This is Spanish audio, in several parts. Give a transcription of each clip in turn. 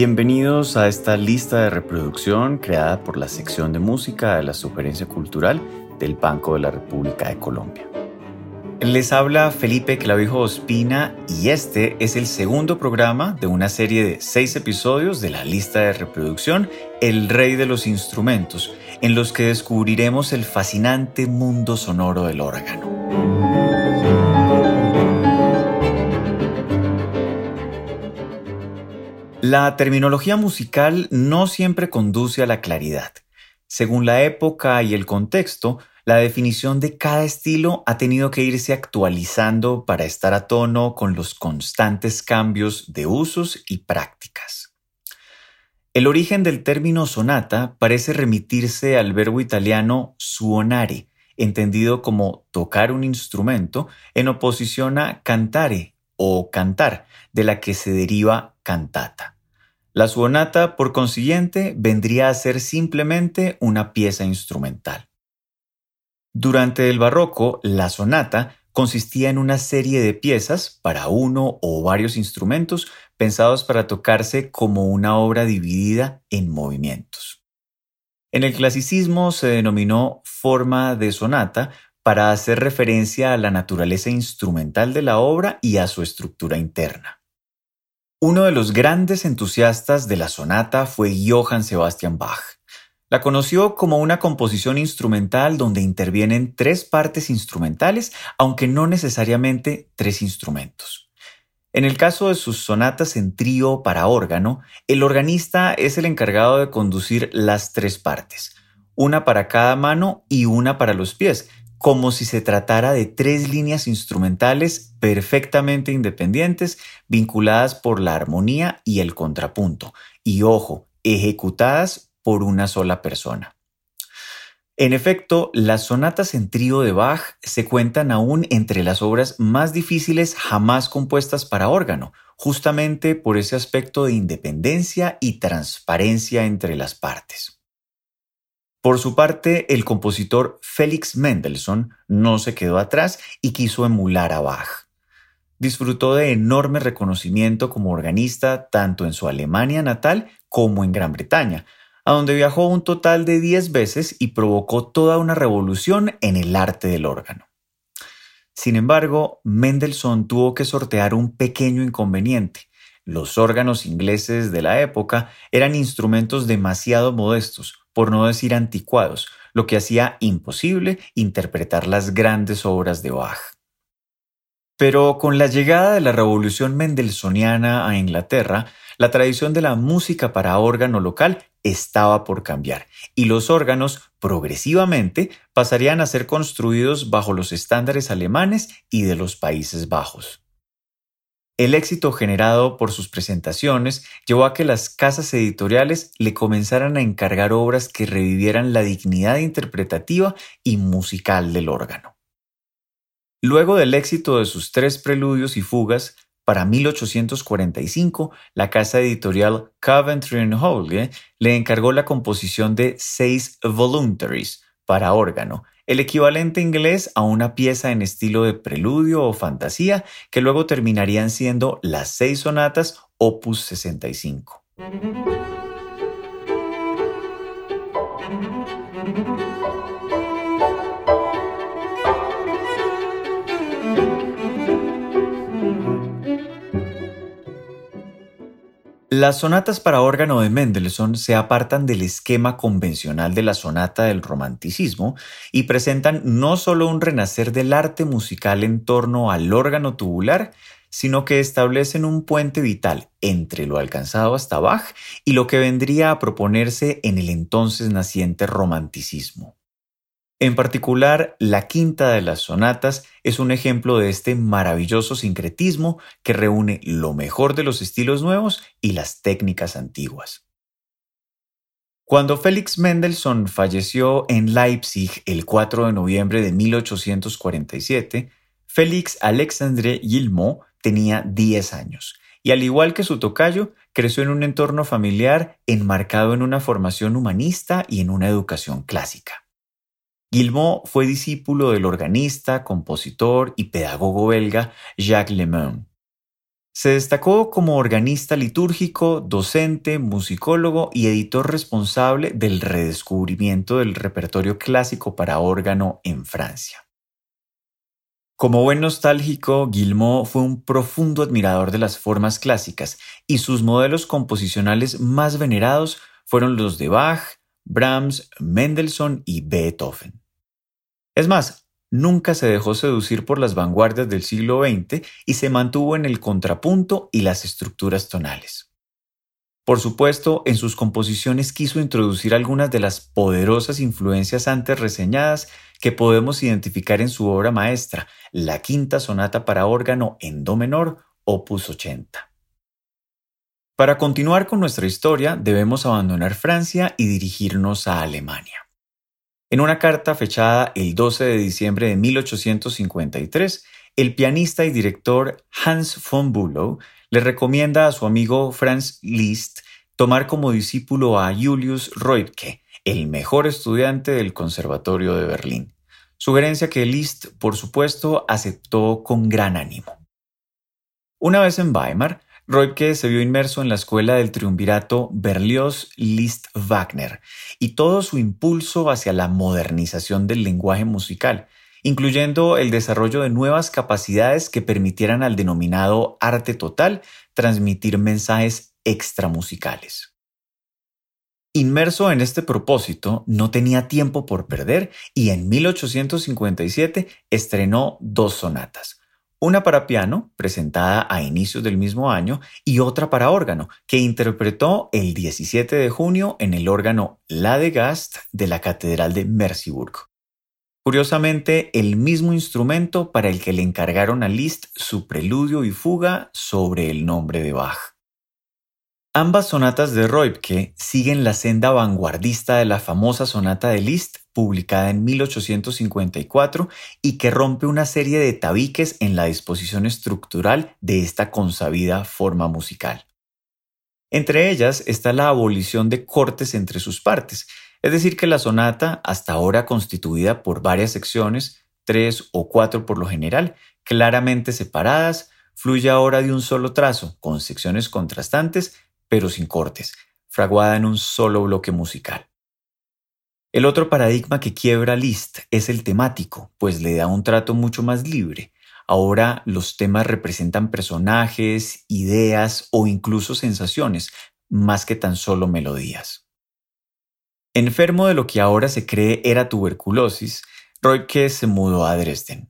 Bienvenidos a esta lista de reproducción creada por la sección de música de la Sugerencia Cultural del Banco de la República de Colombia. Les habla Felipe Clavijo Ospina y este es el segundo programa de una serie de seis episodios de la lista de reproducción El Rey de los Instrumentos, en los que descubriremos el fascinante mundo sonoro del órgano. La terminología musical no siempre conduce a la claridad. Según la época y el contexto, la definición de cada estilo ha tenido que irse actualizando para estar a tono con los constantes cambios de usos y prácticas. El origen del término sonata parece remitirse al verbo italiano suonare, entendido como tocar un instrumento, en oposición a cantare o cantar, de la que se deriva cantata. La suonata, por consiguiente, vendría a ser simplemente una pieza instrumental. Durante el barroco, la sonata consistía en una serie de piezas para uno o varios instrumentos pensados para tocarse como una obra dividida en movimientos. En el clasicismo se denominó forma de sonata para hacer referencia a la naturaleza instrumental de la obra y a su estructura interna. Uno de los grandes entusiastas de la sonata fue Johann Sebastian Bach. La conoció como una composición instrumental donde intervienen tres partes instrumentales, aunque no necesariamente tres instrumentos. En el caso de sus sonatas en trío para órgano, el organista es el encargado de conducir las tres partes, una para cada mano y una para los pies, como si se tratara de tres líneas instrumentales perfectamente independientes, vinculadas por la armonía y el contrapunto, y ojo, ejecutadas por una sola persona. En efecto, las sonatas en trío de Bach se cuentan aún entre las obras más difíciles jamás compuestas para órgano, justamente por ese aspecto de independencia y transparencia entre las partes. Por su parte, el compositor Felix Mendelssohn no se quedó atrás y quiso emular a Bach. Disfrutó de enorme reconocimiento como organista tanto en su Alemania natal como en Gran Bretaña, a donde viajó un total de 10 veces y provocó toda una revolución en el arte del órgano. Sin embargo, Mendelssohn tuvo que sortear un pequeño inconveniente. Los órganos ingleses de la época eran instrumentos demasiado modestos, por no decir anticuados, lo que hacía imposible interpretar las grandes obras de Bach. Pero con la llegada de la revolución mendelssohniana a Inglaterra, la tradición de la música para órgano local estaba por cambiar y los órganos progresivamente pasarían a ser construidos bajo los estándares alemanes y de los Países Bajos. El éxito generado por sus presentaciones llevó a que las casas editoriales le comenzaran a encargar obras que revivieran la dignidad interpretativa y musical del órgano. Luego del éxito de sus tres preludios y fugas, para 1845, la casa editorial Coventry Hall le encargó la composición de seis voluntaries para órgano, el equivalente inglés a una pieza en estilo de preludio o fantasía que luego terminarían siendo las seis sonatas opus 65. Las sonatas para órgano de Mendelssohn se apartan del esquema convencional de la sonata del romanticismo y presentan no solo un renacer del arte musical en torno al órgano tubular, sino que establecen un puente vital entre lo alcanzado hasta Bach y lo que vendría a proponerse en el entonces naciente romanticismo. En particular, la quinta de las sonatas es un ejemplo de este maravilloso sincretismo que reúne lo mejor de los estilos nuevos y las técnicas antiguas. Cuando Félix Mendelssohn falleció en Leipzig el 4 de noviembre de 1847, Félix Alexandre Guillemot tenía 10 años y al igual que su tocayo, creció en un entorno familiar enmarcado en una formación humanista y en una educación clásica. Guillemot fue discípulo del organista, compositor y pedagogo belga Jacques Lemoine. Se destacó como organista litúrgico, docente, musicólogo y editor responsable del redescubrimiento del repertorio clásico para órgano en Francia. Como buen nostálgico, Guillemot fue un profundo admirador de las formas clásicas y sus modelos composicionales más venerados fueron los de Bach, Brahms, Mendelssohn y Beethoven. Es más, nunca se dejó seducir por las vanguardias del siglo XX y se mantuvo en el contrapunto y las estructuras tonales. Por supuesto, en sus composiciones quiso introducir algunas de las poderosas influencias antes reseñadas que podemos identificar en su obra maestra, la quinta sonata para órgano en Do menor, opus 80. Para continuar con nuestra historia, debemos abandonar Francia y dirigirnos a Alemania. En una carta fechada el 12 de diciembre de 1853, el pianista y director Hans von Bülow le recomienda a su amigo Franz Liszt tomar como discípulo a Julius Reutke, el mejor estudiante del Conservatorio de Berlín. Sugerencia que Liszt, por supuesto, aceptó con gran ánimo. Una vez en Weimar, Reutke se vio inmerso en la escuela del triunvirato Berlioz-Liszt-Wagner y todo su impulso hacia la modernización del lenguaje musical, incluyendo el desarrollo de nuevas capacidades que permitieran al denominado arte total transmitir mensajes extramusicales. Inmerso en este propósito, no tenía tiempo por perder y en 1857 estrenó dos sonatas, una para piano, presentada a inicios del mismo año, y otra para órgano, que interpretó el 17 de junio en el órgano La de Gast de la Catedral de Merseburg. Curiosamente, el mismo instrumento para el que le encargaron a Liszt su preludio y fuga sobre el nombre de Bach. Ambas sonatas de Reubke siguen la senda vanguardista de la famosa sonata de Liszt publicada en 1854 y que rompe una serie de tabiques en la disposición estructural de esta consabida forma musical. Entre ellas está la abolición de cortes entre sus partes, es decir, que la sonata, hasta ahora constituida por varias secciones, tres o cuatro por lo general, claramente separadas, fluye ahora de un solo trazo, con secciones contrastantes, pero sin cortes, fraguada en un solo bloque musical. El otro paradigma que quiebra Liszt es el temático, pues le da un trato mucho más libre. Ahora los temas representan personajes, ideas o incluso sensaciones, más que tan solo melodías. Enfermo de lo que ahora se cree era tuberculosis, Royke se mudó a Dresden.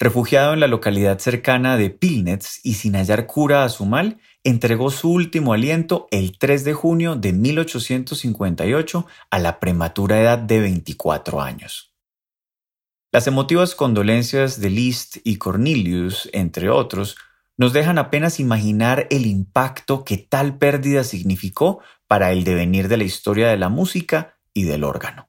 Refugiado en la localidad cercana de Pilnitz y sin hallar cura a su mal, entregó su último aliento el 3 de junio de 1858 a la prematura edad de 24 años. Las emotivas condolencias de Liszt y Cornelius, entre otros, nos dejan apenas imaginar el impacto que tal pérdida significó para el devenir de la historia de la música y del órgano.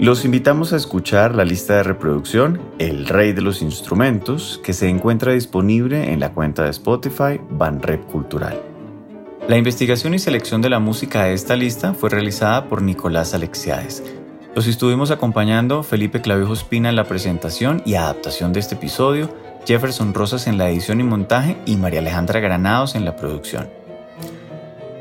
Los invitamos a escuchar la lista de reproducción El Rey de los Instrumentos, que se encuentra disponible en la cuenta de Spotify Banrep Cultural. La investigación y selección de la música de esta lista fue realizada por Nicolás Alexiades. Los estuvimos acompañando Felipe Clavijo Espina en la presentación y adaptación de este episodio, Jefferson Rosas en la edición y montaje y María Alejandra Granados en la producción.